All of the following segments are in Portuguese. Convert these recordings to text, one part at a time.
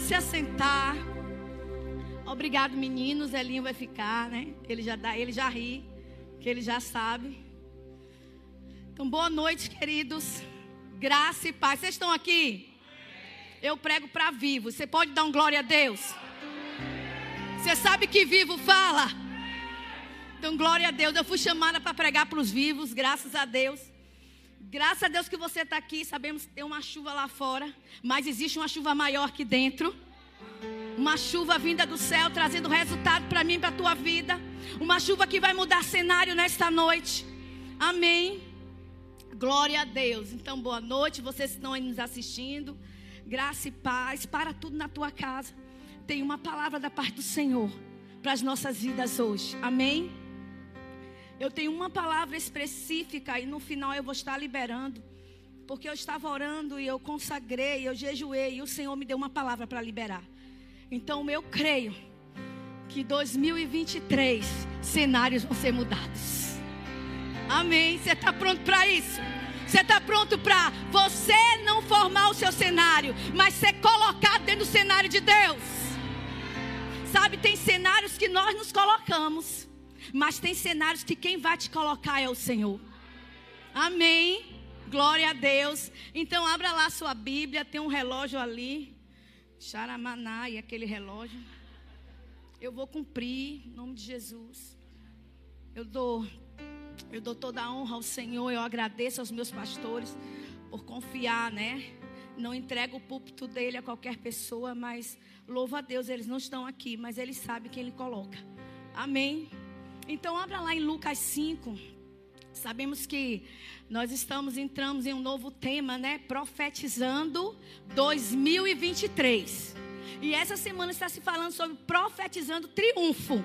Pode se assentar. Obrigado, meninos. Elinho vai ficar, né? Ele já dá, ele já ri, que ele já sabe. Então, boa noite, queridos. Graça e paz. Vocês estão aqui? Eu prego para vivo. Você pode dar um glória a Deus? Você sabe que vivo fala? Então, glória a Deus. Eu fui chamada para pregar para os vivos, graças a Deus. Graças a Deus que você está aqui. Sabemos que tem uma chuva lá fora, mas existe uma chuva maior aqui dentro. Uma chuva vinda do céu trazendo resultado para mim para a tua vida. Uma chuva que vai mudar cenário nesta noite. Amém. Glória a Deus. Então, boa noite. Vocês que estão aí nos assistindo. Graça e paz para tudo na tua casa. Tem uma palavra da parte do Senhor para as nossas vidas hoje. Amém. Eu tenho uma palavra específica e no final eu vou estar liberando. Porque eu estava orando e eu consagrei, eu jejuei e o Senhor me deu uma palavra para liberar. Então eu creio que 2023 cenários vão ser mudados. Amém. Você está pronto para isso? Você está pronto para você não formar o seu cenário, mas ser colocado dentro do cenário de Deus? Sabe, tem cenários que nós nos colocamos. Mas tem cenários que quem vai te colocar é o Senhor. Amém. Glória a Deus. Então abra lá sua Bíblia, tem um relógio ali. Xaramaná e aquele relógio. Eu vou cumprir, em nome de Jesus. Eu dou eu dou toda a honra ao Senhor, eu agradeço aos meus pastores por confiar, né? Não entrego o púlpito dele a qualquer pessoa, mas louvo a Deus, eles não estão aqui, mas ele sabe quem ele coloca. Amém. Então, abra lá em Lucas 5. Sabemos que nós estamos entramos em um novo tema, né? Profetizando 2023. E essa semana está se falando sobre profetizando triunfo.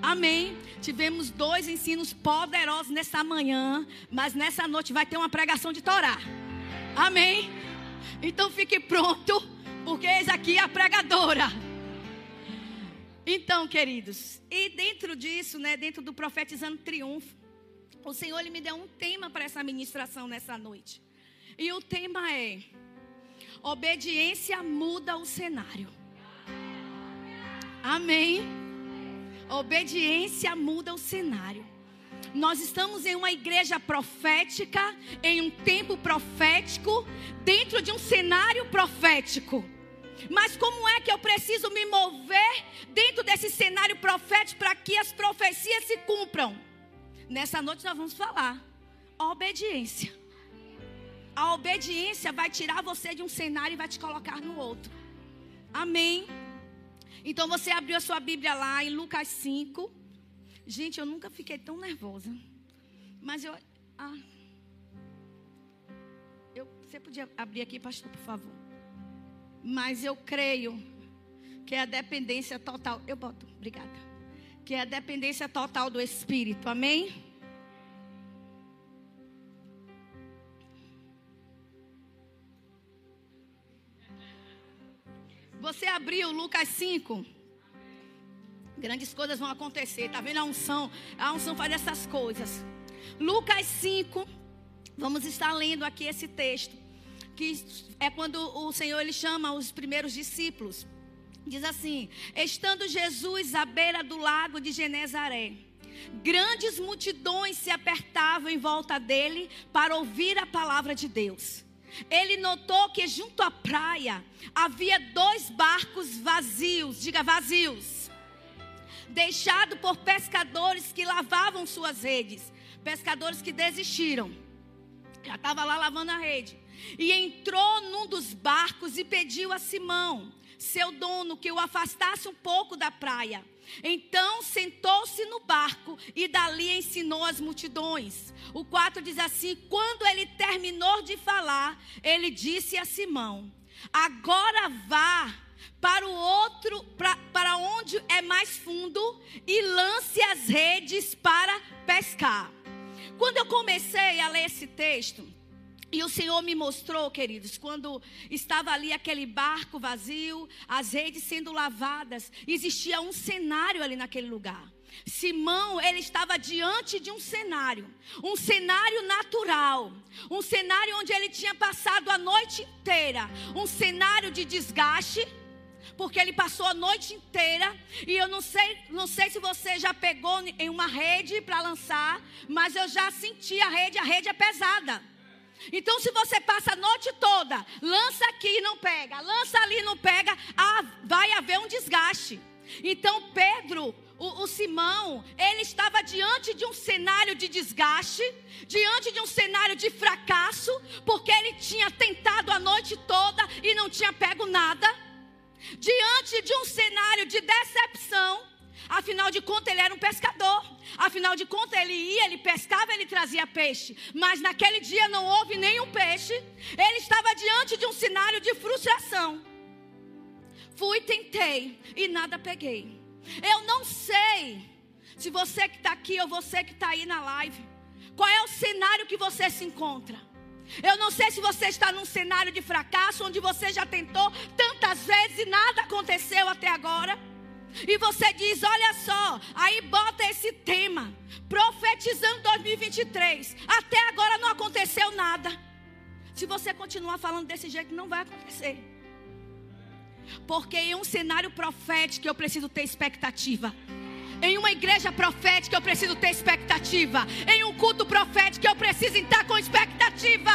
Amém. Tivemos dois ensinos poderosos nessa manhã, mas nessa noite vai ter uma pregação de Torá. Amém. Então fique pronto, porque eis aqui a pregadora. Então, queridos, e dentro disso, né, dentro do profetizando triunfo, o Senhor ele me deu um tema para essa ministração nessa noite. E o tema é: obediência muda o cenário. Amém. Obediência muda o cenário. Nós estamos em uma igreja profética, em um tempo profético, dentro de um cenário profético. Mas como é que eu preciso me mover dentro desse cenário profético para que as profecias se cumpram? Nessa noite nós vamos falar obediência. A obediência vai tirar você de um cenário e vai te colocar no outro. Amém. Então você abriu a sua Bíblia lá em Lucas 5. Gente, eu nunca fiquei tão nervosa. Mas eu. Ah, eu você podia abrir aqui, pastor, por favor. Mas eu creio que é a dependência total. Eu boto, obrigada. Que é a dependência total do Espírito. Amém? Você abriu Lucas 5. Grandes coisas vão acontecer. Tá vendo a unção? A unção faz essas coisas. Lucas 5. Vamos estar lendo aqui esse texto que é quando o Senhor ele chama os primeiros discípulos. Diz assim: Estando Jesus à beira do lago de Genezaré, grandes multidões se apertavam em volta dele para ouvir a palavra de Deus. Ele notou que junto à praia havia dois barcos vazios, diga vazios, deixados por pescadores que lavavam suas redes, pescadores que desistiram. Já estava lá lavando a rede. E entrou num dos barcos e pediu a Simão, seu dono, que o afastasse um pouco da praia. Então sentou-se no barco e dali ensinou as multidões. O 4 diz assim: Quando ele terminou de falar, ele disse a Simão: Agora vá para o outro, pra, para onde é mais fundo e lance as redes para pescar. Quando eu comecei a ler esse texto, e o Senhor me mostrou, queridos, quando estava ali aquele barco vazio, as redes sendo lavadas, existia um cenário ali naquele lugar. Simão, ele estava diante de um cenário, um cenário natural, um cenário onde ele tinha passado a noite inteira, um cenário de desgaste, porque ele passou a noite inteira e eu não sei, não sei se você já pegou em uma rede para lançar, mas eu já senti a rede, a rede é pesada. Então, se você passa a noite toda, lança aqui e não pega, lança ali e não pega, ah, vai haver um desgaste. Então, Pedro, o, o, Simão, ele estava diante de um cenário de desgaste, diante de um cenário de fracasso, porque ele tinha tentado a noite toda e não tinha pego nada, diante de um cenário de decepção, Afinal de contas, ele era um pescador. Afinal de contas, ele ia, ele pescava, ele trazia peixe. Mas naquele dia não houve nenhum peixe. Ele estava diante de um cenário de frustração. Fui, tentei e nada peguei. Eu não sei se você que está aqui ou você que está aí na live, qual é o cenário que você se encontra. Eu não sei se você está num cenário de fracasso, onde você já tentou tantas vezes e nada aconteceu até agora. E você diz: olha só, aí bota esse tema, profetizando 2023. Até agora não aconteceu nada. Se você continuar falando desse jeito, não vai acontecer. Porque em um cenário profético eu preciso ter expectativa. Em uma igreja profética eu preciso ter expectativa. Em um culto profético eu preciso estar com expectativa.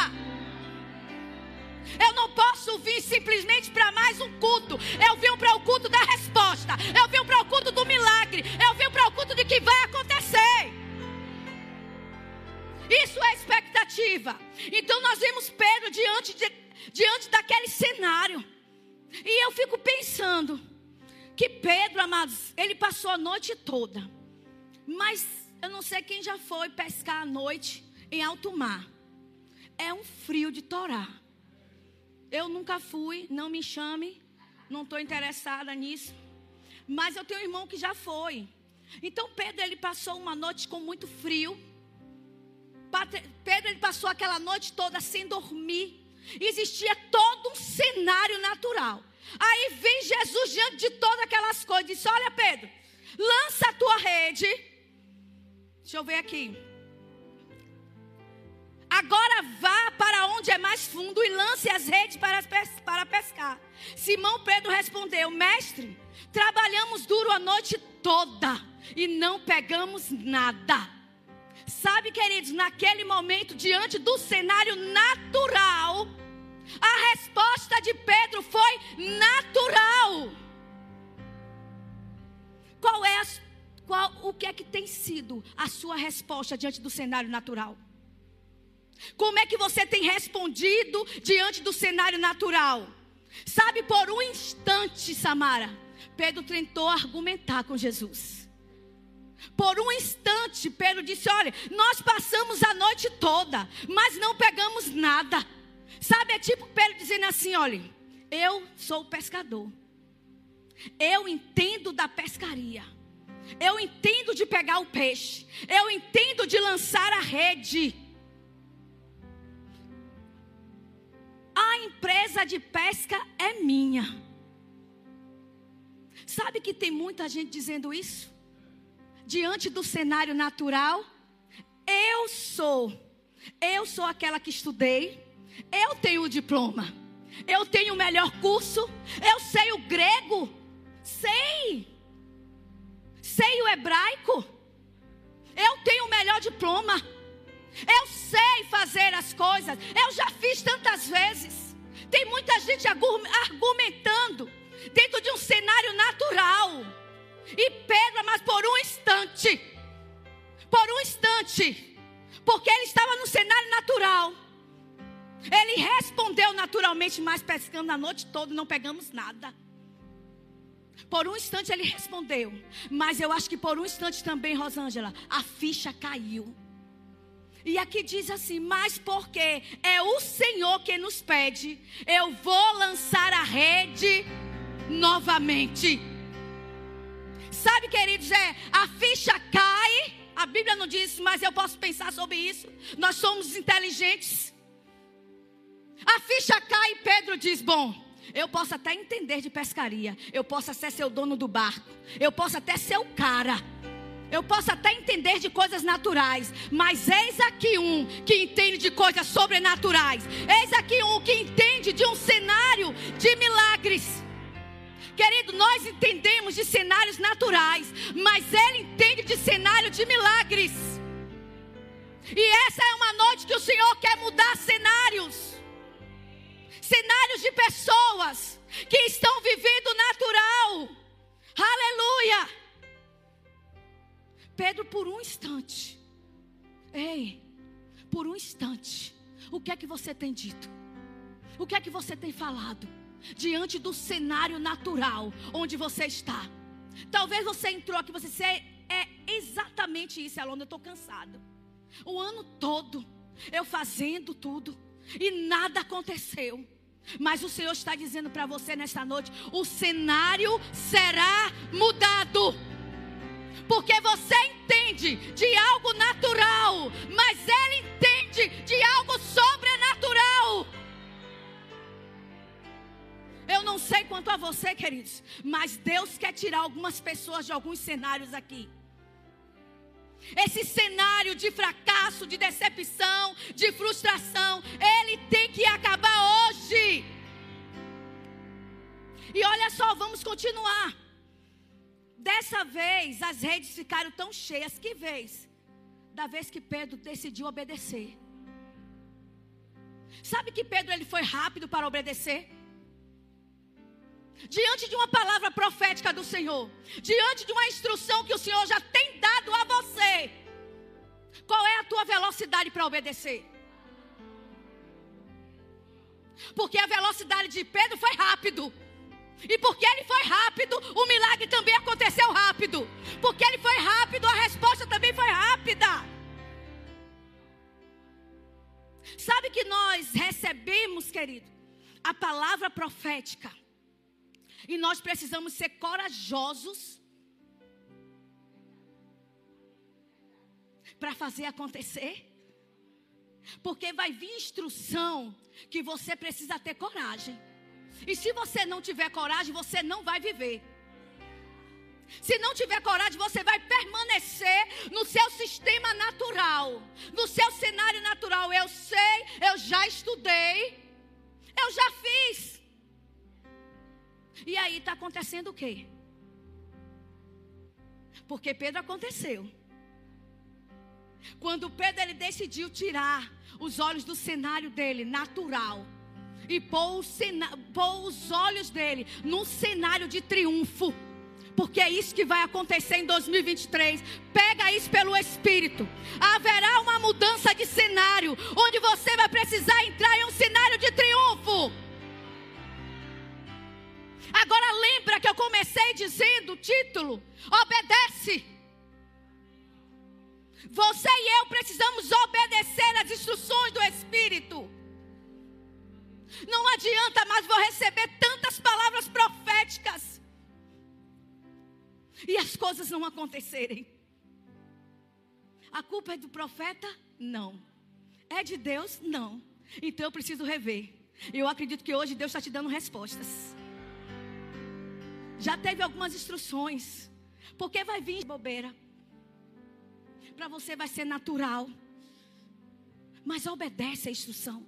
Eu não posso vir simplesmente para mais um culto. Eu vim para o culto da resposta. Eu vim para o culto do milagre. Eu vim para o culto de que vai acontecer. Isso é expectativa. Então nós vimos Pedro diante, de, diante daquele cenário. E eu fico pensando que Pedro, amados, ele passou a noite toda. Mas eu não sei quem já foi pescar à noite em alto mar. É um frio de torar. Eu nunca fui, não me chame, não estou interessada nisso. Mas eu tenho um irmão que já foi. Então Pedro ele passou uma noite com muito frio. Pedro ele passou aquela noite toda sem dormir. Existia todo um cenário natural. Aí vem Jesus diante de todas aquelas coisas e disse: Olha, Pedro, lança a tua rede. Deixa eu ver aqui. Agora vá para onde é mais fundo e lance as redes para, para pescar. Simão Pedro respondeu: Mestre, trabalhamos duro a noite toda e não pegamos nada. Sabe, queridos, naquele momento, diante do cenário natural, a resposta de Pedro foi natural. Qual é a, qual, o que é que tem sido a sua resposta diante do cenário natural? Como é que você tem respondido diante do cenário natural? Sabe, por um instante, Samara, Pedro tentou argumentar com Jesus. Por um instante, Pedro disse: Olha, nós passamos a noite toda, mas não pegamos nada. Sabe, é tipo Pedro dizendo assim: Olha, eu sou pescador, eu entendo da pescaria, eu entendo de pegar o peixe, eu entendo de lançar a rede. A empresa de pesca é minha. Sabe que tem muita gente dizendo isso? Diante do cenário natural, eu sou, eu sou aquela que estudei, eu tenho o diploma, eu tenho o melhor curso, eu sei o grego, sei, sei o hebraico, eu tenho o melhor diploma. Eu sei fazer as coisas. Eu já fiz tantas vezes. Tem muita gente argumentando dentro de um cenário natural. E Pedro, mas por um instante, por um instante, porque ele estava no cenário natural. Ele respondeu naturalmente, mas pescando a noite toda, não pegamos nada. Por um instante ele respondeu, mas eu acho que por um instante também, Rosângela, a ficha caiu. E aqui diz assim: Mas porque é o Senhor que nos pede, eu vou lançar a rede novamente. Sabe, queridos, é a ficha cai. A Bíblia não diz, mas eu posso pensar sobre isso. Nós somos inteligentes. A ficha cai e Pedro diz: Bom, eu posso até entender de pescaria. Eu posso até ser o dono do barco. Eu posso até ser o cara. Eu posso até entender de coisas naturais, mas eis aqui um que entende de coisas sobrenaturais. Eis aqui um que entende de um cenário de milagres. Querido, nós entendemos de cenários naturais, mas Ele entende de cenário de milagres. E essa é uma noite que o Senhor quer mudar cenários cenários de pessoas que estão vivendo natural. Aleluia! Pedro, por um instante, ei, por um instante, o que é que você tem dito? O que é que você tem falado? Diante do cenário natural onde você está. Talvez você entrou aqui, você disse, é, é exatamente isso, Alona, eu estou cansado. O ano todo, eu fazendo tudo, e nada aconteceu. Mas o Senhor está dizendo para você nesta noite: o cenário será mudado. Porque você entende de algo natural, mas ele entende de algo sobrenatural. Eu não sei quanto a você, queridos, mas Deus quer tirar algumas pessoas de alguns cenários aqui. Esse cenário de fracasso, de decepção, de frustração, ele tem que acabar hoje. E olha só, vamos continuar. Dessa vez, as redes ficaram tão cheias. Que vez? Da vez que Pedro decidiu obedecer. Sabe que Pedro ele foi rápido para obedecer? diante de uma palavra profética do Senhor, diante de uma instrução que o Senhor já tem dado a você, qual é a tua velocidade para obedecer? Porque a velocidade de Pedro foi rápido. E porque ele foi rápido, o milagre também aconteceu rápido. Porque ele foi rápido, a resposta também foi rápida. Sabe que nós recebemos, querido, a palavra profética e nós precisamos ser corajosos para fazer acontecer. Porque vai vir instrução que você precisa ter coragem. E se você não tiver coragem, você não vai viver. Se não tiver coragem, você vai permanecer no seu sistema natural, no seu cenário natural. Eu sei, eu já estudei, eu já fiz. E aí está acontecendo o quê? Porque Pedro aconteceu. Quando Pedro ele decidiu tirar os olhos do cenário dele natural e pôr, pôr os olhos dele num cenário de triunfo. Porque é isso que vai acontecer em 2023. Pega isso pelo Espírito. Haverá uma mudança de cenário, onde você vai precisar entrar em um cenário de triunfo. Agora lembra que eu comecei dizendo o título: obedece. Você e eu precisamos obedecer às instruções do Espírito. Não adianta mais vou receber tantas palavras proféticas e as coisas não acontecerem. A culpa é do profeta? Não. É de Deus? Não. Então eu preciso rever. Eu acredito que hoje Deus está te dando respostas. Já teve algumas instruções. Porque vai vir bobeira. Para você vai ser natural. Mas obedece a instrução.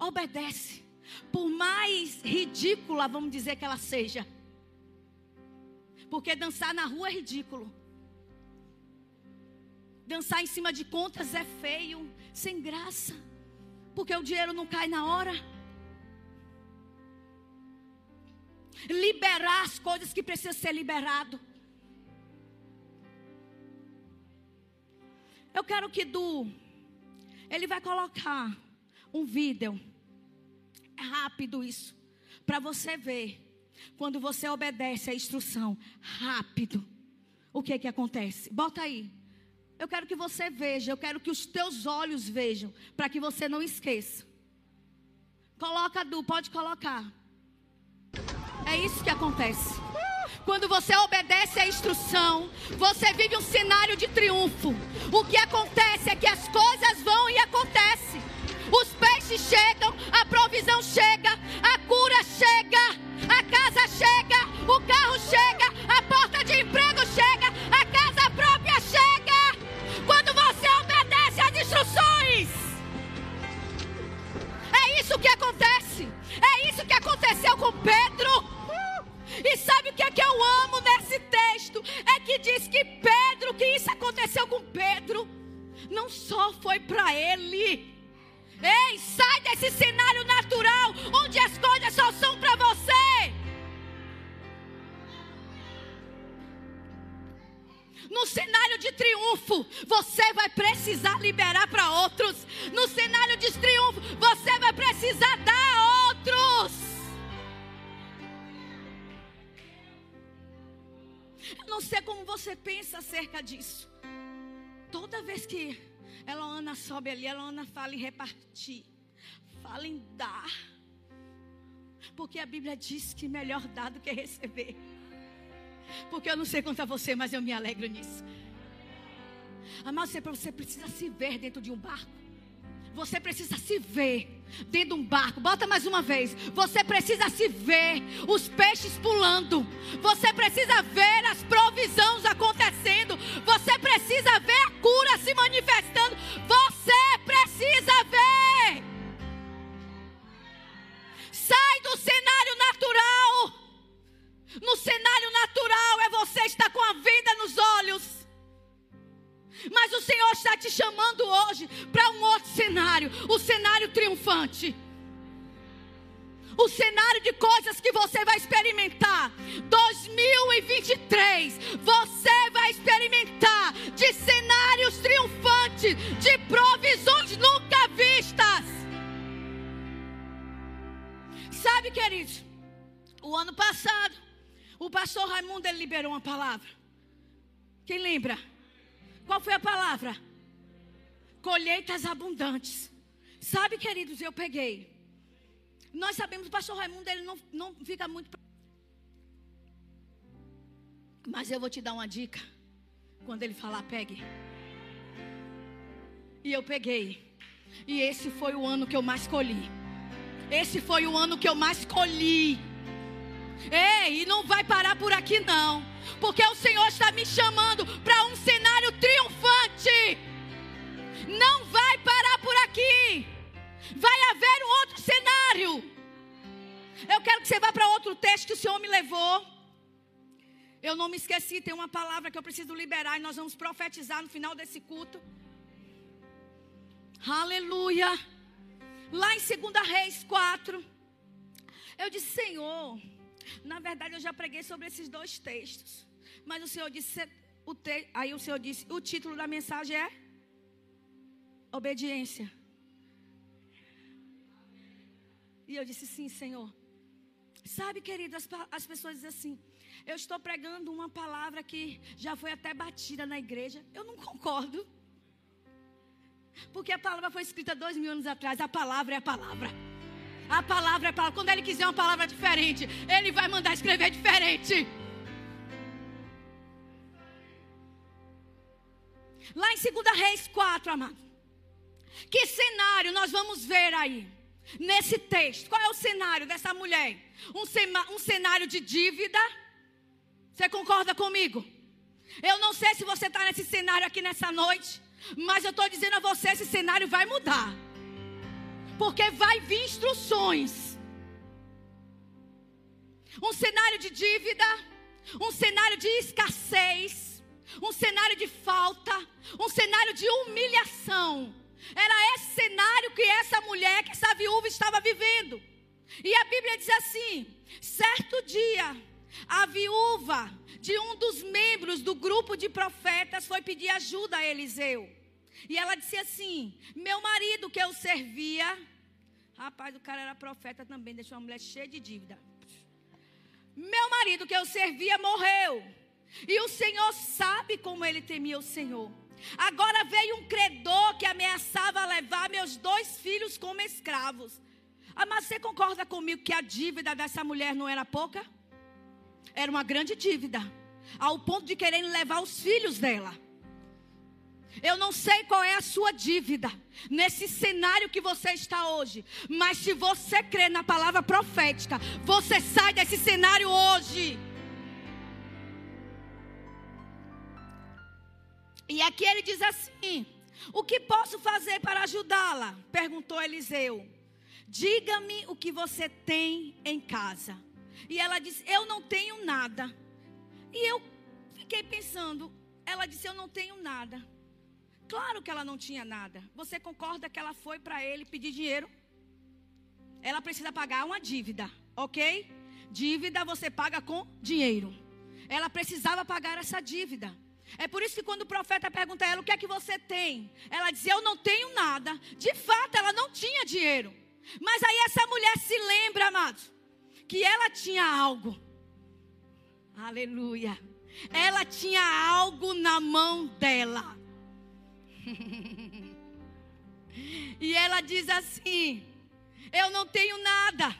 Obedece. Por mais ridícula, vamos dizer que ela seja. Porque dançar na rua é ridículo. Dançar em cima de contas é feio, sem graça. Porque o dinheiro não cai na hora. liberar as coisas que precisam ser liberado. Eu quero que Du, ele vai colocar um vídeo. Rápido isso. Para você ver. Quando você obedece a instrução. Rápido. O que é que acontece? Bota aí. Eu quero que você veja. Eu quero que os teus olhos vejam. Para que você não esqueça. Coloca, Du, pode colocar. É isso que acontece. Quando você obedece à instrução, você vive um cenário de triunfo. O que acontece é que as coisas vão e acontecem os peixes chegam, a provisão chega, a cura chega, a casa chega, o carro chega, a porta de emprego chega, a casa própria chega. Quando você obedece às instruções, é isso que acontece. É isso que aconteceu com Pedro. E sabe o que é que eu amo nesse texto? É que diz que Pedro, que isso aconteceu com Pedro, não só foi para ele, Ei, sai desse cenário natural onde as coisas só são para você. No cenário de triunfo, você vai precisar liberar para outros. No cenário de triunfo, você vai precisar dar a outros. Eu não sei como você pensa acerca disso. Toda vez que Eloana sobe ali, Eloana fala em repartir, fala em dar. Porque a Bíblia diz que melhor dar do que receber. Porque eu não sei quanto a você, mas eu me alegro nisso. Amado, você precisa se ver dentro de um barco. Você precisa se ver dentro de um barco. Bota mais uma vez. Você precisa se ver os peixes pulando. Você precisa ver as provisões acontecendo. Você precisa ver a cura se manifestando. Você precisa ver. Sai do cenário natural. No cenário natural é você estar com a vida nos olhos. Mas o Senhor está te chamando hoje para um outro cenário o cenário triunfante. O cenário de coisas que você vai experimentar. 2023, você vai experimentar de cenários triunfantes, de provisões nunca vistas. Sabe, queridos, o ano passado o pastor Raimundo ele liberou uma palavra. Quem lembra? Qual foi a palavra? Colheitas abundantes. Sabe, queridos, eu peguei. Nós sabemos o pastor Raimundo ele não, não fica muito. Mas eu vou te dar uma dica. Quando ele falar, pegue. E eu peguei. E esse foi o ano que eu mais colhi. Esse foi o ano que eu mais colhi. Ei, não vai parar por aqui não. Porque o Senhor está me chamando para um cenário triunfante. Não vai parar por aqui. Vai haver um outro cenário. Eu quero que você vá para outro texto que o Senhor me levou. Eu não me esqueci, tem uma palavra que eu preciso liberar e nós vamos profetizar no final desse culto. Aleluia. Lá em 2 Reis 4, eu disse: Senhor, na verdade, eu já preguei sobre esses dois textos. Mas o Senhor disse, o te, aí o Senhor disse, o título da mensagem é obediência. E eu disse, sim, Senhor. Sabe, querido, as, as pessoas dizem assim, eu estou pregando uma palavra que já foi até batida na igreja. Eu não concordo. Porque a palavra foi escrita dois mil anos atrás. A palavra é a palavra. A palavra é palavra. Quando ele quiser uma palavra diferente, ele vai mandar escrever diferente. Lá em 2 Reis 4, amado. Que cenário nós vamos ver aí? Nesse texto. Qual é o cenário dessa mulher? Um, um cenário de dívida. Você concorda comigo? Eu não sei se você está nesse cenário aqui nessa noite. Mas eu estou dizendo a você: esse cenário vai mudar porque vai vir instruções. Um cenário de dívida, um cenário de escassez, um cenário de falta, um cenário de humilhação. Era esse cenário que essa mulher, que essa viúva estava vivendo. E a Bíblia diz assim: certo dia, a viúva de um dos membros do grupo de profetas foi pedir ajuda a Eliseu. E ela disse assim: Meu marido que eu servia, Rapaz, o cara era profeta também, deixou uma mulher cheia de dívida. Meu marido que eu servia morreu. E o Senhor sabe como ele temia o Senhor. Agora veio um credor que ameaçava levar meus dois filhos como escravos. Ah, mas você concorda comigo que a dívida dessa mulher não era pouca? Era uma grande dívida. Ao ponto de querer levar os filhos dela. Eu não sei qual é a sua dívida nesse cenário que você está hoje, mas se você crê na palavra profética, você sai desse cenário hoje. E aqui ele diz assim: O que posso fazer para ajudá-la? perguntou Eliseu. Diga-me o que você tem em casa. E ela disse: Eu não tenho nada. E eu fiquei pensando, ela disse: Eu não tenho nada. Claro que ela não tinha nada. Você concorda que ela foi para ele pedir dinheiro? Ela precisa pagar uma dívida, ok? Dívida você paga com dinheiro. Ela precisava pagar essa dívida. É por isso que quando o profeta pergunta a ela o que é que você tem, ela diz: Eu não tenho nada. De fato, ela não tinha dinheiro. Mas aí essa mulher se lembra, amados, que ela tinha algo. Aleluia. Ela tinha algo na mão dela. e ela diz assim: Eu não tenho nada,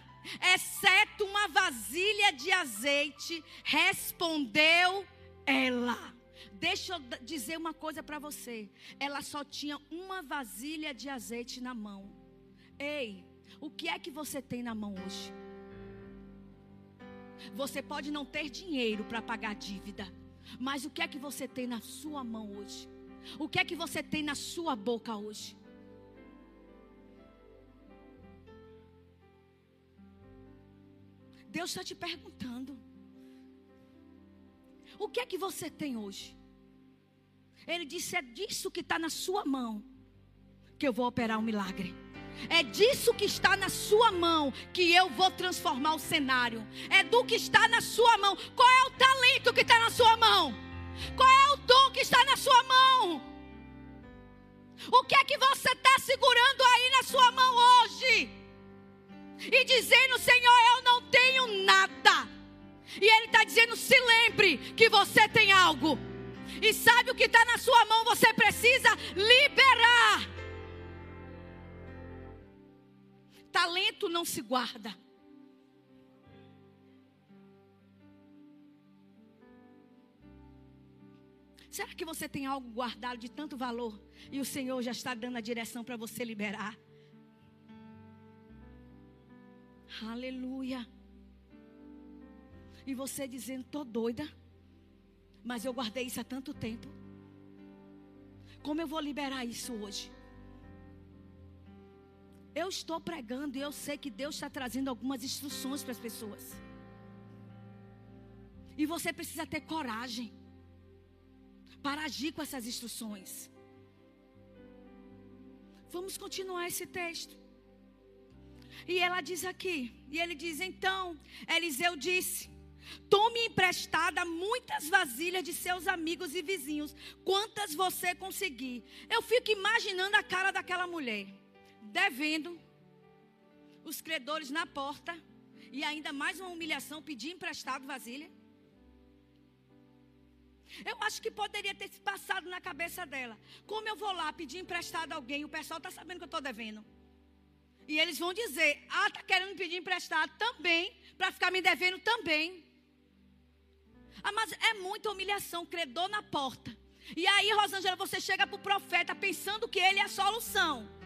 exceto uma vasilha de azeite. Respondeu ela. Deixa eu dizer uma coisa para você. Ela só tinha uma vasilha de azeite na mão. Ei, o que é que você tem na mão hoje? Você pode não ter dinheiro para pagar dívida, mas o que é que você tem na sua mão hoje? O que é que você tem na sua boca hoje? Deus está te perguntando: o que é que você tem hoje? Ele disse: é disso que está na sua mão que eu vou operar um milagre. É disso que está na sua mão que eu vou transformar o cenário. É do que está na sua mão. Qual é o talento que está na sua mão? Qual é o dom que está na sua mão? O que é que você está segurando aí na sua mão hoje? E dizendo, Senhor, eu não tenho nada. E Ele está dizendo, se lembre que você tem algo. E sabe o que está na sua mão, você precisa liberar. Talento não se guarda. Será que você tem algo guardado de tanto valor e o Senhor já está dando a direção para você liberar? Aleluia. E você dizendo, tô doida, mas eu guardei isso há tanto tempo. Como eu vou liberar isso hoje? Eu estou pregando e eu sei que Deus está trazendo algumas instruções para as pessoas. E você precisa ter coragem para agir com essas instruções. Vamos continuar esse texto. E ela diz aqui, e ele diz: então, Eliseu disse: Tome emprestada muitas vasilhas de seus amigos e vizinhos, quantas você conseguir. Eu fico imaginando a cara daquela mulher, devendo, os credores na porta, e ainda mais uma humilhação, pedir emprestado vasilha. Eu acho que poderia ter se passado na cabeça dela. Como eu vou lá pedir emprestado a alguém, o pessoal está sabendo que eu estou devendo. E eles vão dizer: Ah, está querendo pedir emprestado também, para ficar me devendo também. Ah, mas é muita humilhação, credor na porta. E aí, Rosângela, você chega para o profeta pensando que ele é a solução.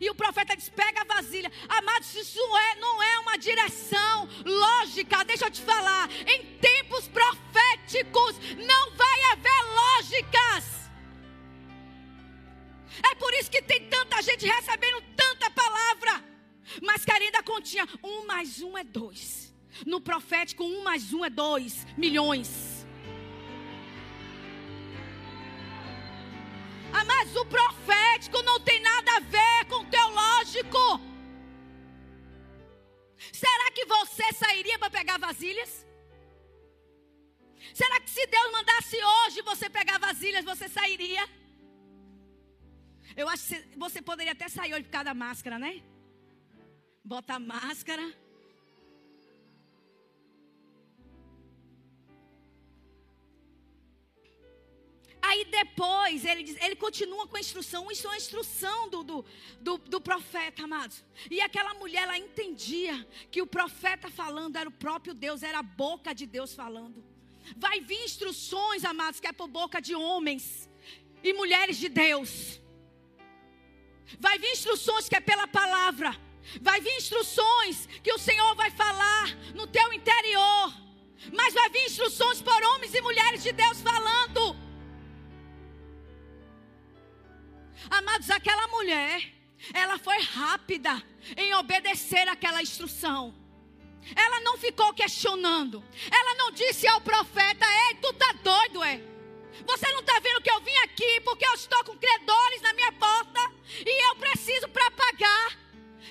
E o profeta diz: pega a vasilha. Amados, isso é, não é uma direção lógica. Deixa eu te falar. Em tempos proféticos não vai haver lógicas. É por isso que tem tanta gente recebendo tanta palavra. Mas que ainda continha um mais um é dois. No profético, um mais um é dois milhões. Ah, mas o profético não tem nada a ver com o teológico. Será que você sairia para pegar vasilhas? Será que se Deus mandasse hoje você pegar vasilhas, você sairia? Eu acho que você poderia até sair hoje por causa da máscara, né? Bota a máscara. Aí depois ele, diz, ele continua com a instrução, isso é uma instrução do, do, do, do, profeta, amados. E aquela mulher, ela entendia que o profeta falando era o próprio Deus, era a boca de Deus falando. Vai vir instruções, amados, que é por boca de homens e mulheres de Deus. Vai vir instruções que é pela palavra. Vai vir instruções que o Senhor vai falar no teu interior. Mas vai vir instruções por homens e mulheres de Deus falando. Amados, aquela mulher, ela foi rápida em obedecer aquela instrução. Ela não ficou questionando. Ela não disse ao profeta: Ei, tu tá doido, é? Você não está vendo que eu vim aqui porque eu estou com credores na minha porta e eu preciso para pagar.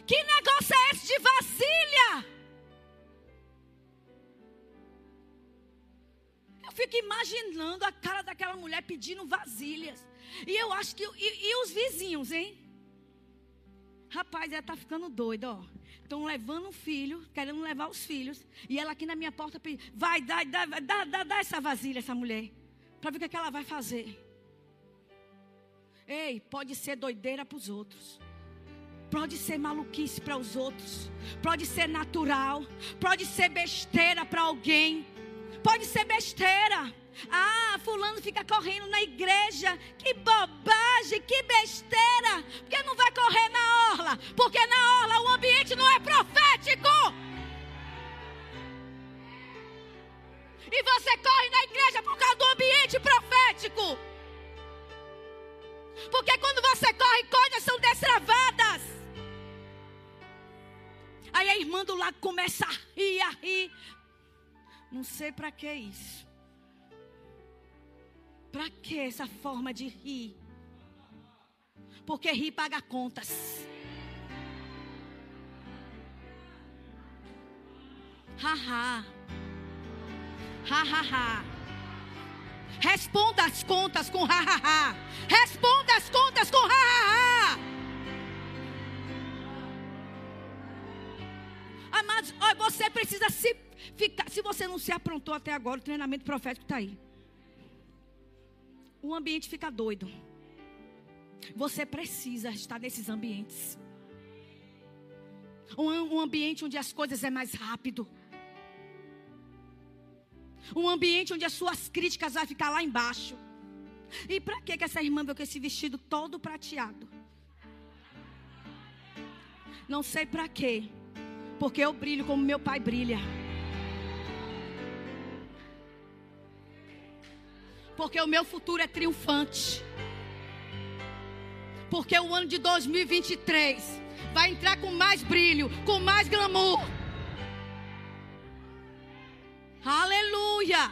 Que negócio é esse de vasilha? Eu fico imaginando a cara daquela mulher pedindo vasilhas. E eu acho que. E, e os vizinhos, hein? Rapaz, ela está ficando doida, ó. Estão levando um filho, querendo levar os filhos. E ela aqui na minha porta pedindo: vai, dá, dá, dá, dá, dá essa vasilha, essa mulher. Para ver o que, é que ela vai fazer. Ei, pode ser doideira para os outros. Pode ser maluquice para os outros. Pode ser natural. Pode ser besteira para alguém. Pode ser besteira. Ah, fulano fica correndo na igreja. Que bobagem, que besteira. Porque não vai correr na orla? Porque na orla o ambiente não é profético. E você corre na igreja por causa do ambiente profético. Porque quando você corre, coisas são destravadas. Aí a irmã do lado começa a rir, a rir. Não sei para que isso. Para que essa forma de rir? Porque rir paga contas. Haha. Hahaha. Responda as contas com hahaha. Responda as contas com hahaha. Amados, você precisa se ficar. Se você não se aprontou até agora, o treinamento profético está aí o ambiente fica doido. Você precisa estar nesses ambientes. Um, um ambiente onde as coisas é mais rápido. Um ambiente onde as suas críticas vai ficar lá embaixo. E para que essa irmã veio com esse vestido todo prateado? Não sei para quê. Porque eu brilho como meu pai brilha. Porque o meu futuro é triunfante. Porque o ano de 2023 vai entrar com mais brilho, com mais glamour. Aleluia!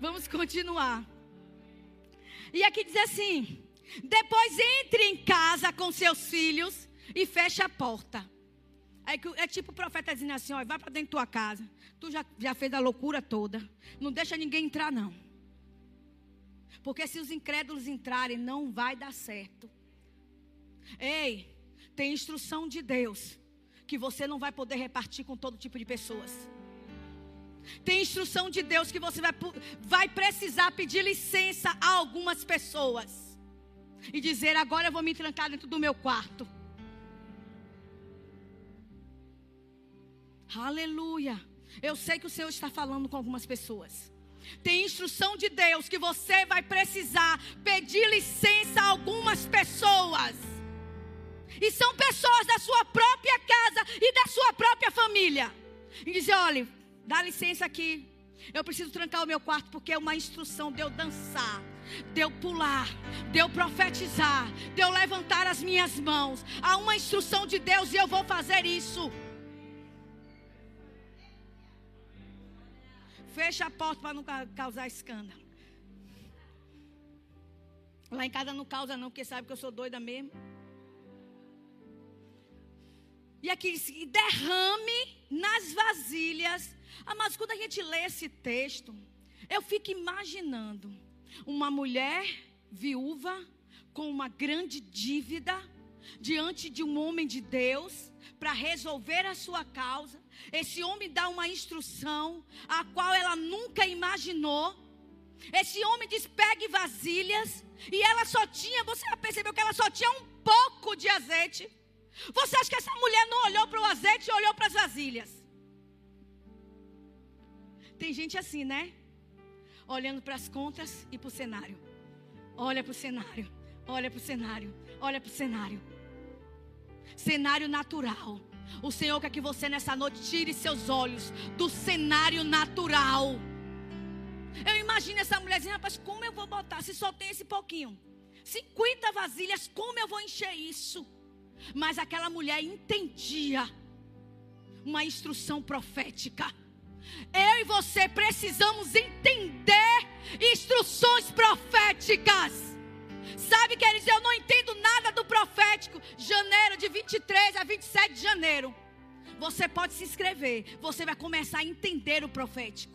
Vamos continuar. E aqui diz assim: depois entre em casa com seus filhos e feche a porta. É, é tipo o profeta dizendo assim: ó, vai para dentro da tua casa. Tu já, já fez a loucura toda. Não deixa ninguém entrar, não. Porque se os incrédulos entrarem, não vai dar certo. Ei, tem instrução de Deus que você não vai poder repartir com todo tipo de pessoas. Tem instrução de Deus que você vai, vai precisar pedir licença a algumas pessoas e dizer: agora eu vou me trancar dentro do meu quarto. Aleluia. Eu sei que o Senhor está falando com algumas pessoas. Tem instrução de Deus que você vai precisar pedir licença a algumas pessoas. E são pessoas da sua própria casa e da sua própria família. E dizer: olha, dá licença aqui. Eu preciso trancar o meu quarto porque é uma instrução de eu dançar, de eu pular, de eu profetizar, de eu levantar as minhas mãos. Há uma instrução de Deus e eu vou fazer isso. Fecha a porta para não causar escândalo. Lá em casa não causa não, porque sabe que eu sou doida mesmo. E aqui derrame nas vasilhas. Ah, mas quando a gente lê esse texto, eu fico imaginando uma mulher viúva com uma grande dívida diante de um homem de Deus para resolver a sua causa. Esse homem dá uma instrução a qual ela nunca imaginou. Esse homem diz: pegue vasilhas. E ela só tinha, você já percebeu que ela só tinha um pouco de azeite. Você acha que essa mulher não olhou para o azeite e olhou para as vasilhas? Tem gente assim, né? Olhando para as contas e para o cenário. Olha para o cenário, olha para o cenário, olha para o cenário. Cenário natural. O Senhor quer que você nessa noite tire seus olhos do cenário natural. Eu imagino essa mulher dizendo, rapaz, como eu vou botar se só tem esse pouquinho? 50 vasilhas, como eu vou encher isso? Mas aquela mulher entendia uma instrução profética. Eu e você precisamos entender instruções proféticas. Sabe, queridos, eu não entendo nada do profético. Janeiro, de 23 a 27 de janeiro. Você pode se inscrever. Você vai começar a entender o profético.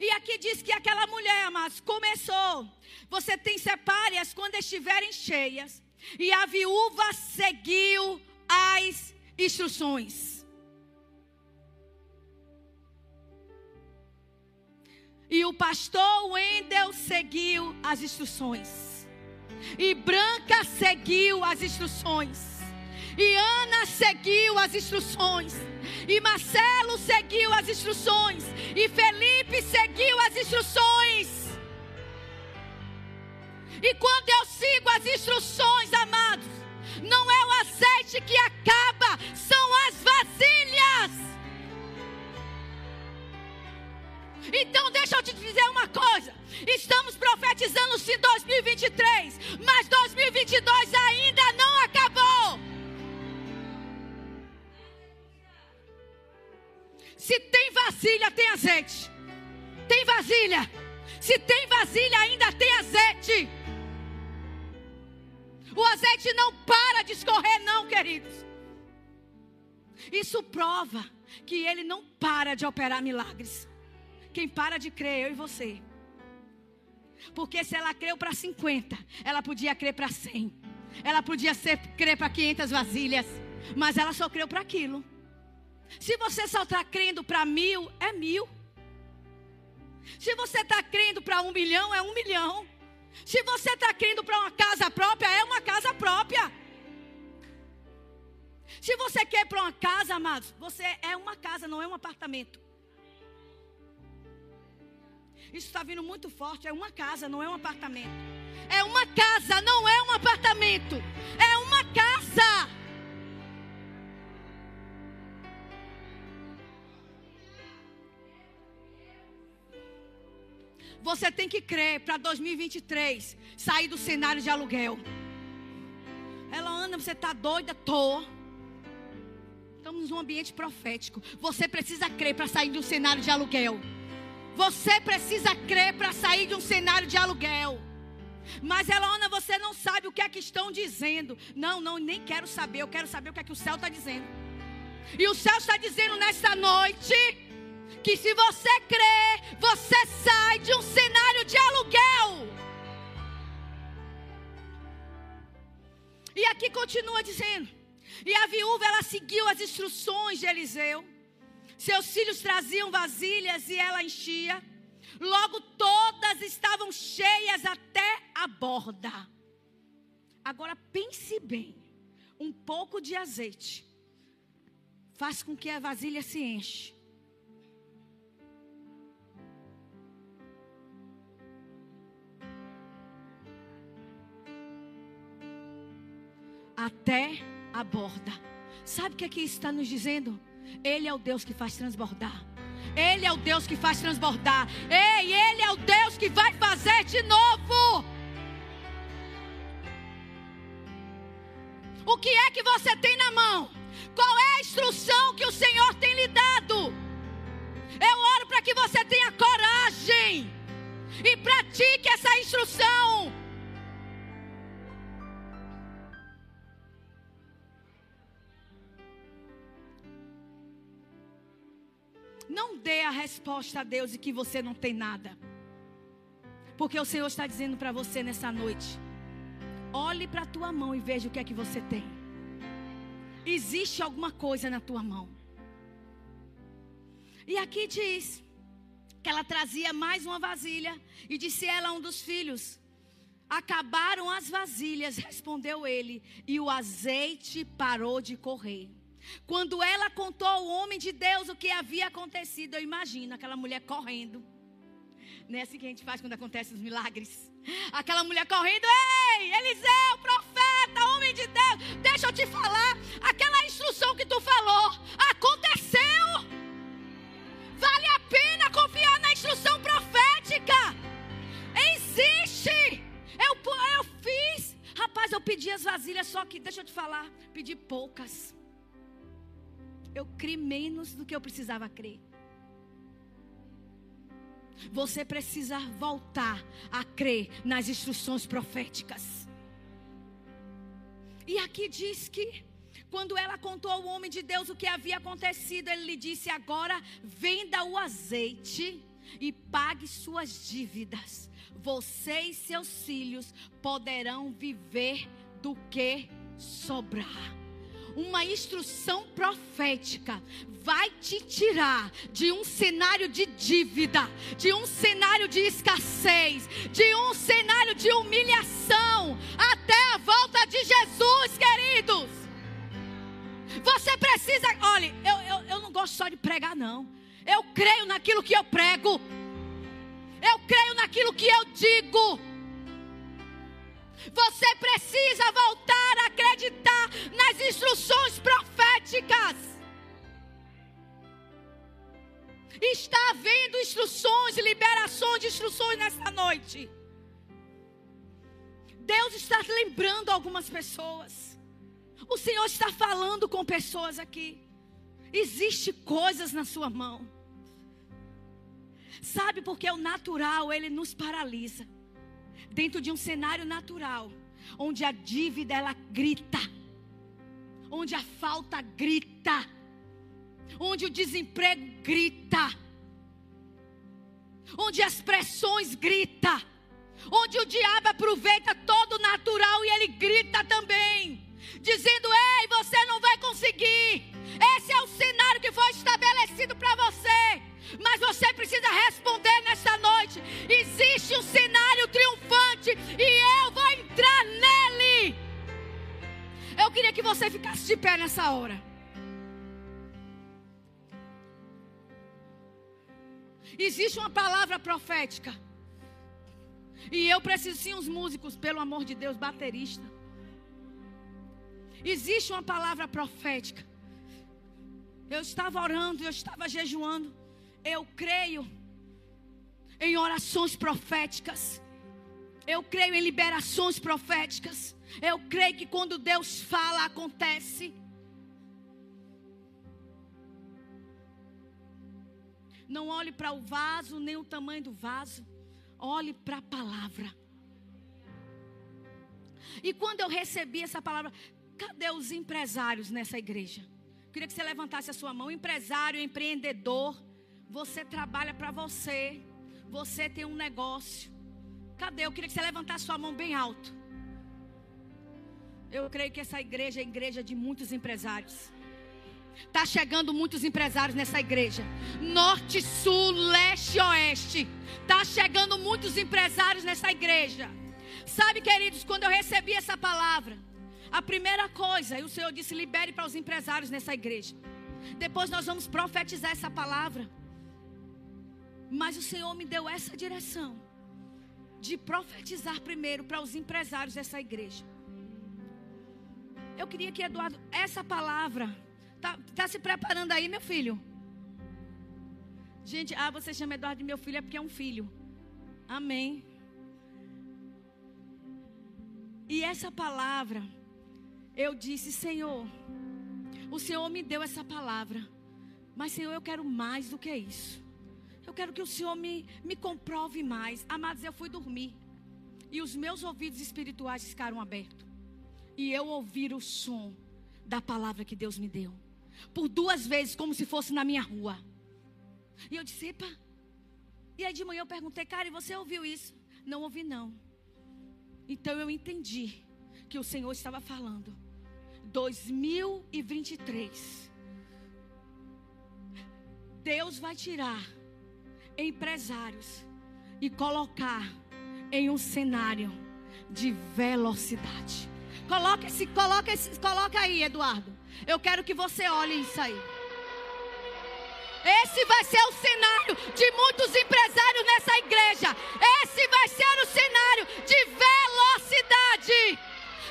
E aqui diz que aquela mulher, mas começou. Você tem separe-as quando estiverem cheias. E a viúva seguiu as instruções. E o pastor Wendel seguiu as instruções. E Branca seguiu as instruções. E Ana seguiu as instruções. E Marcelo seguiu as instruções. E Felipe seguiu as instruções. E quando eu sigo as instruções, amados, não é o azeite que acaba, são as vasilhas. Então, deixa eu te dizer uma coisa. Estamos profetizando sim 2023, mas 2022 ainda não acabou. Se tem vasilha, tem azeite. Tem vasilha. Se tem vasilha, ainda tem azeite. O azeite não para de escorrer, não, queridos. Isso prova que ele não para de operar milagres. Quem para de crer, eu e você. Porque se ela creu para 50, ela podia crer para 100. Ela podia ser, crer para 500 vasilhas. Mas ela só creu para aquilo. Se você só está crendo para mil, é mil. Se você está crendo para um milhão, é um milhão. Se você está crendo para uma casa própria, é uma casa própria. Se você quer para uma casa, amados, você é uma casa, não é um apartamento. Isso está vindo muito forte. É uma casa, não é um apartamento. É uma casa, não é um apartamento. É uma casa. Você tem que crer para 2023 sair do cenário de aluguel. Ela, Ana, você está doida? Tô. Estamos num ambiente profético. Você precisa crer para sair do cenário de aluguel. Você precisa crer para sair de um cenário de aluguel. Mas Elona, você não sabe o que é que estão dizendo. Não, não, nem quero saber. Eu quero saber o que é que o céu está dizendo. E o céu está dizendo nesta noite que se você crer, você sai de um cenário de aluguel. E aqui continua dizendo: e a viúva ela seguiu as instruções de Eliseu. Seus filhos traziam vasilhas e ela enchia. Logo todas estavam cheias até a borda. Agora pense bem: um pouco de azeite faz com que a vasilha se enche. Até a borda. Sabe o que aqui está nos dizendo? Ele é o Deus que faz transbordar. Ele é o Deus que faz transbordar. Ei, Ele é o Deus que vai fazer de novo. O que é que você tem na mão? Qual é a instrução que o Senhor tem lhe dado? Eu oro para que você tenha coragem e pratique essa instrução. Dê a resposta a Deus e que você não tem nada. Porque o Senhor está dizendo para você nessa noite: olhe para a tua mão e veja o que é que você tem. Existe alguma coisa na tua mão. E aqui diz que ela trazia mais uma vasilha e disse ela a um dos filhos: Acabaram as vasilhas, respondeu ele, e o azeite parou de correr. Quando ela contou ao homem de Deus o que havia acontecido, eu imagino aquela mulher correndo. Não é assim que a gente faz quando acontecem os milagres. Aquela mulher correndo, ei, Eliseu, profeta, homem de Deus, deixa eu te falar. Aquela instrução que tu falou, aconteceu. Vale a pena confiar na instrução profética. Existe. Eu, eu fiz. Rapaz, eu pedi as vasilhas só que, deixa eu te falar, pedi poucas. Eu criei menos do que eu precisava crer. Você precisa voltar a crer nas instruções proféticas. E aqui diz que quando ela contou ao homem de Deus o que havia acontecido, ele lhe disse: Agora venda o azeite e pague suas dívidas. Você e seus filhos poderão viver do que sobrar uma instrução profética vai te tirar de um cenário de dívida, de um cenário de escassez, de um cenário de humilhação, até a volta de Jesus, queridos. Você precisa, olha, eu, eu, eu não gosto só de pregar, não. Eu creio naquilo que eu prego. Eu creio naquilo que eu digo. Você precisa voltar a acreditar nas instruções proféticas. Está havendo instruções, liberações de instruções nesta noite. Deus está lembrando algumas pessoas. O Senhor está falando com pessoas aqui. Existe coisas na sua mão. Sabe porque o natural ele nos paralisa dentro de um cenário natural, onde a dívida ela grita, onde a falta grita, onde o desemprego grita, onde as pressões grita, onde o diabo aproveita todo o natural e ele grita também, dizendo: "Ei, você não vai conseguir". Esse é o cenário que foi estabelecido para você. Mas você precisa responder nesta noite. Existe um cenário triunfante e eu vou entrar nele. Eu queria que você ficasse de pé nessa hora. Existe uma palavra profética. E eu preciso sim os músicos, pelo amor de Deus, baterista. Existe uma palavra profética. Eu estava orando, eu estava jejuando. Eu creio em orações proféticas. Eu creio em liberações proféticas. Eu creio que quando Deus fala, acontece. Não olhe para o vaso, nem o tamanho do vaso. Olhe para a palavra. E quando eu recebi essa palavra, cadê os empresários nessa igreja? Queria que você levantasse a sua mão. Empresário, empreendedor você trabalha para você. Você tem um negócio. Cadê? Eu queria que você levantasse sua mão bem alto. Eu creio que essa igreja é a igreja de muitos empresários. Está chegando muitos empresários nessa igreja. Norte, sul, leste oeste. Está chegando muitos empresários nessa igreja. Sabe, queridos, quando eu recebi essa palavra, a primeira coisa, e o Senhor disse: libere para os empresários nessa igreja. Depois nós vamos profetizar essa palavra. Mas o Senhor me deu essa direção de profetizar primeiro para os empresários dessa igreja. Eu queria que Eduardo, essa palavra, tá, tá se preparando aí, meu filho? Gente, ah, você chama Eduardo de meu filho é porque é um filho. Amém. E essa palavra, eu disse, Senhor, o Senhor me deu essa palavra, mas Senhor, eu quero mais do que isso. Eu quero que o Senhor me, me comprove mais. Amados, eu fui dormir. E os meus ouvidos espirituais ficaram abertos. E eu ouvi o som da palavra que Deus me deu. Por duas vezes, como se fosse na minha rua. E eu disse, epa. E aí de manhã eu perguntei, cara, e você ouviu isso? Não ouvi, não. Então eu entendi que o Senhor estava falando. 2023. Deus vai tirar empresários e colocar em um cenário de velocidade. Coloca esse, coloca esse, coloca aí, Eduardo. Eu quero que você olhe isso aí. Esse vai ser o cenário de muitos empresários nessa igreja. Esse vai ser o cenário de velocidade.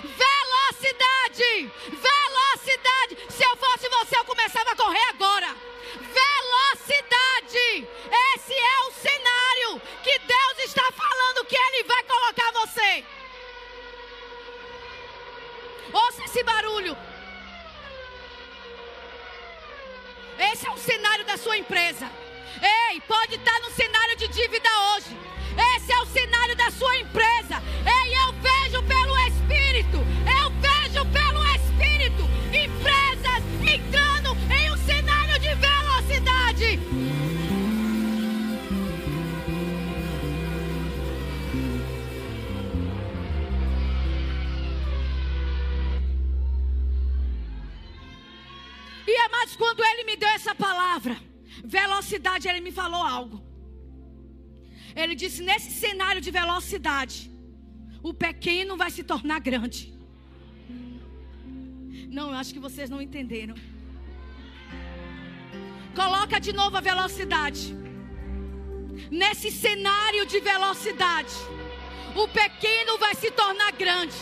Velocidade. Velocidade. Se eu fosse você, eu começava a correr agora. Velocidade. Está falando que Ele vai colocar você. Ouça esse barulho. Esse é o cenário da sua empresa. Ei, pode estar no cenário de dívida hoje. Esse é o cenário da sua empresa. Ei, eu vejo pelo Espírito. E amados, quando ele me deu essa palavra, velocidade, ele me falou algo. Ele disse: nesse cenário de velocidade, o pequeno vai se tornar grande. Não, eu acho que vocês não entenderam. Coloca de novo a velocidade. Nesse cenário de velocidade, o pequeno vai se tornar grande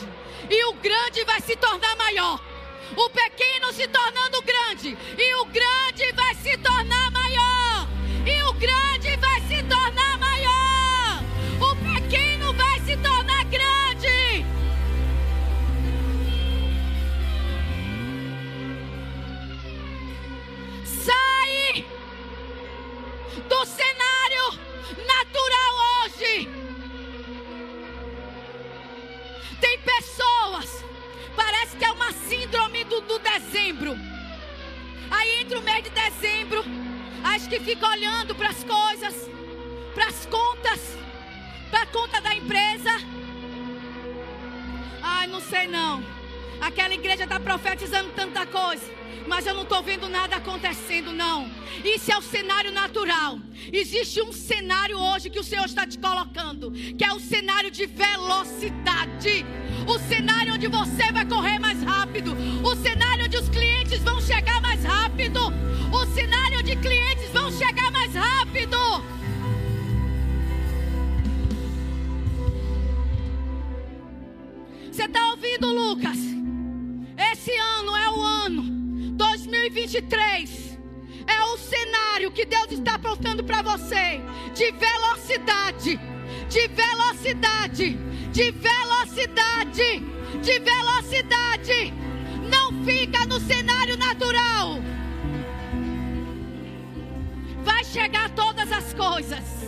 e o grande vai se tornar maior. O pequeno se tornando grande e o grande vai se tornar maior. E o grande vai se tornar maior. O pequeno vai se tornar grande. Sai do cenário natural hoje. Tem pessoas, parece que é uma síndrome do, do dezembro. Aí entra o mês de dezembro, acho que fica olhando para as coisas, para as contas, para a conta da empresa. Ai, não sei não. Aquela igreja está profetizando tanta coisa mas eu não estou vendo nada acontecendo, não. Isso é o cenário natural. Existe um cenário hoje que o Senhor está te colocando, que é o cenário de velocidade. O cenário onde você vai correr mais rápido. O cenário 2023 é o cenário que Deus está apontando para você de velocidade, de velocidade, de velocidade, de velocidade. Não fica no cenário natural. Vai chegar todas as coisas.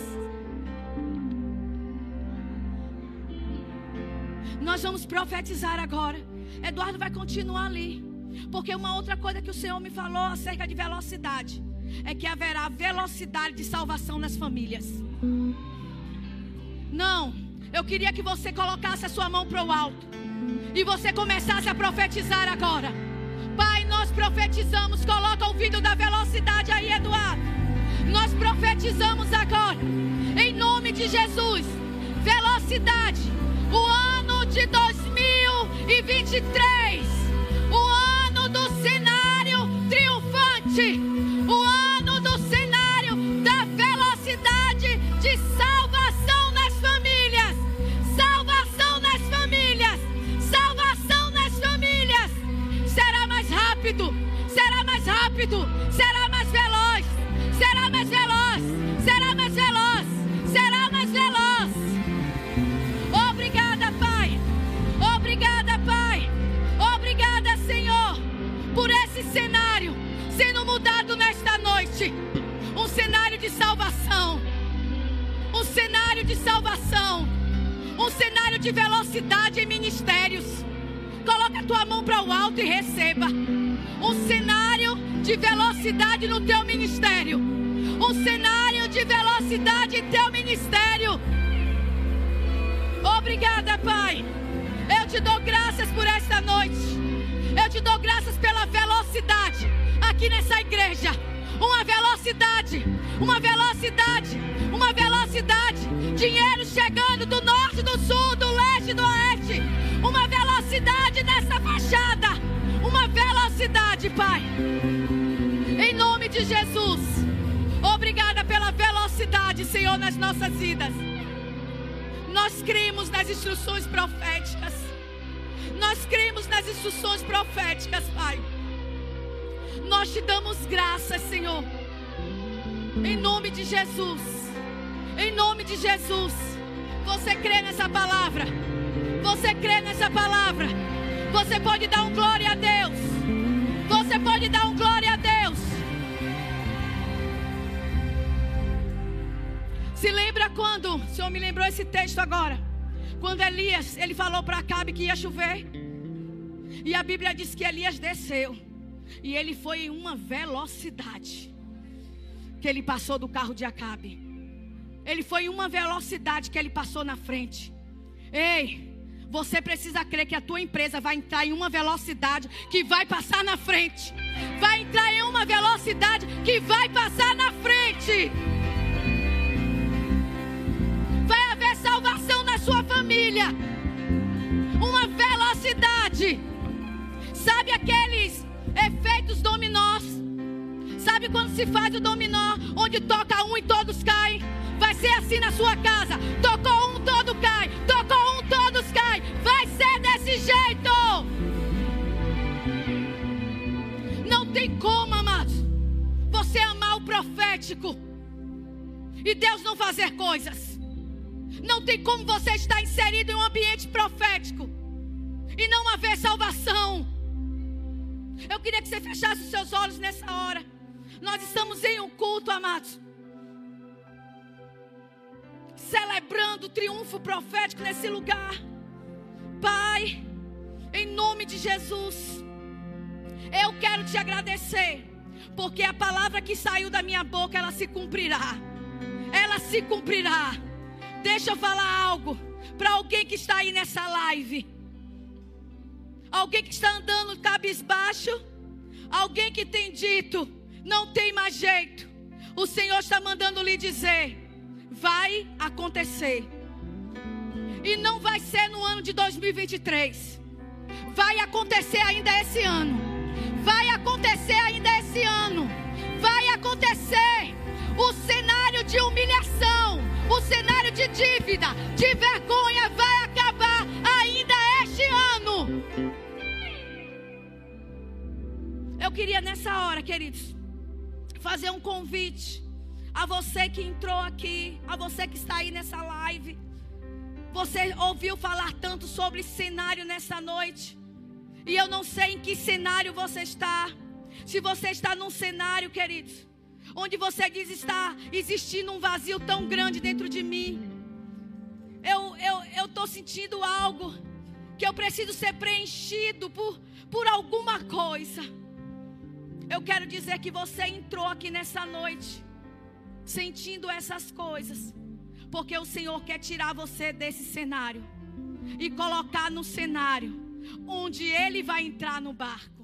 Nós vamos profetizar agora. Eduardo vai continuar ali. Porque uma outra coisa que o Senhor me falou acerca de velocidade é que haverá velocidade de salvação nas famílias. Não, eu queria que você colocasse a sua mão para o alto e você começasse a profetizar agora. Pai, nós profetizamos, coloca o vídeo da velocidade aí, Eduardo. Nós profetizamos agora, em nome de Jesus, velocidade, o ano de 2023 o ano do cenário da velocidade de salvação nas famílias. Salvação nas famílias. Salvação nas famílias. Será mais rápido. Será mais rápido. Será mais veloz. Será mais veloz. Cenário de salvação. Um cenário de velocidade em ministérios. Coloca a tua mão para o alto e receba. Um cenário de velocidade no teu ministério. Um cenário de velocidade em teu ministério. Obrigada, Pai. Eu te dou graças por esta noite. Eu te dou graças pela velocidade aqui nessa igreja. Uma velocidade, uma velocidade, uma velocidade. Dinheiro chegando do norte, do sul, do leste, do oeste. Uma velocidade nessa fachada. Uma velocidade, Pai. Em nome de Jesus. Obrigada pela velocidade, Senhor, nas nossas vidas. Nós cremos nas instruções proféticas. Nós cremos nas instruções proféticas, Pai. Nós te damos graças, Senhor. Em nome de Jesus. Em nome de Jesus. Você crê nessa palavra? Você crê nessa palavra? Você pode dar um glória a Deus. Você pode dar um glória a Deus. Se lembra quando, o Senhor me lembrou esse texto agora. Quando Elias, ele falou para Acabe que ia chover. E a Bíblia diz que Elias desceu. E ele foi em uma velocidade. Que ele passou do carro de Acabe. Ele foi em uma velocidade que ele passou na frente. Ei, você precisa crer que a tua empresa vai entrar em uma velocidade que vai passar na frente. Vai entrar em uma velocidade que vai passar na frente. Vai haver salvação na sua família. Uma velocidade. Sabe aqueles efeitos dominós? Sabe quando se faz o dominó, onde toca um e todos caem? Vai ser assim na sua casa. Tocou um, todo cai. Tocou um, todos caem. Vai ser desse jeito. Não tem como, amados, você amar o profético e Deus não fazer coisas. Não tem como você estar inserido em um ambiente profético e não haver salvação. Eu queria que você fechasse os seus olhos nessa hora. Nós estamos em um culto, amados celebrando o triunfo profético nesse lugar. Pai, em nome de Jesus, eu quero te agradecer, porque a palavra que saiu da minha boca, ela se cumprirá. Ela se cumprirá. Deixa eu falar algo para alguém que está aí nessa live. Alguém que está andando cabisbaixo, alguém que tem dito, não tem mais jeito. O Senhor está mandando lhe dizer: vai acontecer. E não vai ser no ano de 2023. Vai acontecer ainda esse ano. Vai acontecer ainda esse ano. Vai acontecer o cenário de humilhação, o cenário de dívida, de vergonha vai Eu queria nessa hora, queridos, fazer um convite a você que entrou aqui, a você que está aí nessa live. Você ouviu falar tanto sobre cenário nessa noite. E eu não sei em que cenário você está. Se você está num cenário, queridos, onde você diz está existindo um vazio tão grande dentro de mim. Eu eu estou sentindo algo que eu preciso ser preenchido por, por alguma coisa. Eu quero dizer que você entrou aqui nessa noite sentindo essas coisas, porque o Senhor quer tirar você desse cenário e colocar no cenário onde Ele vai entrar no barco.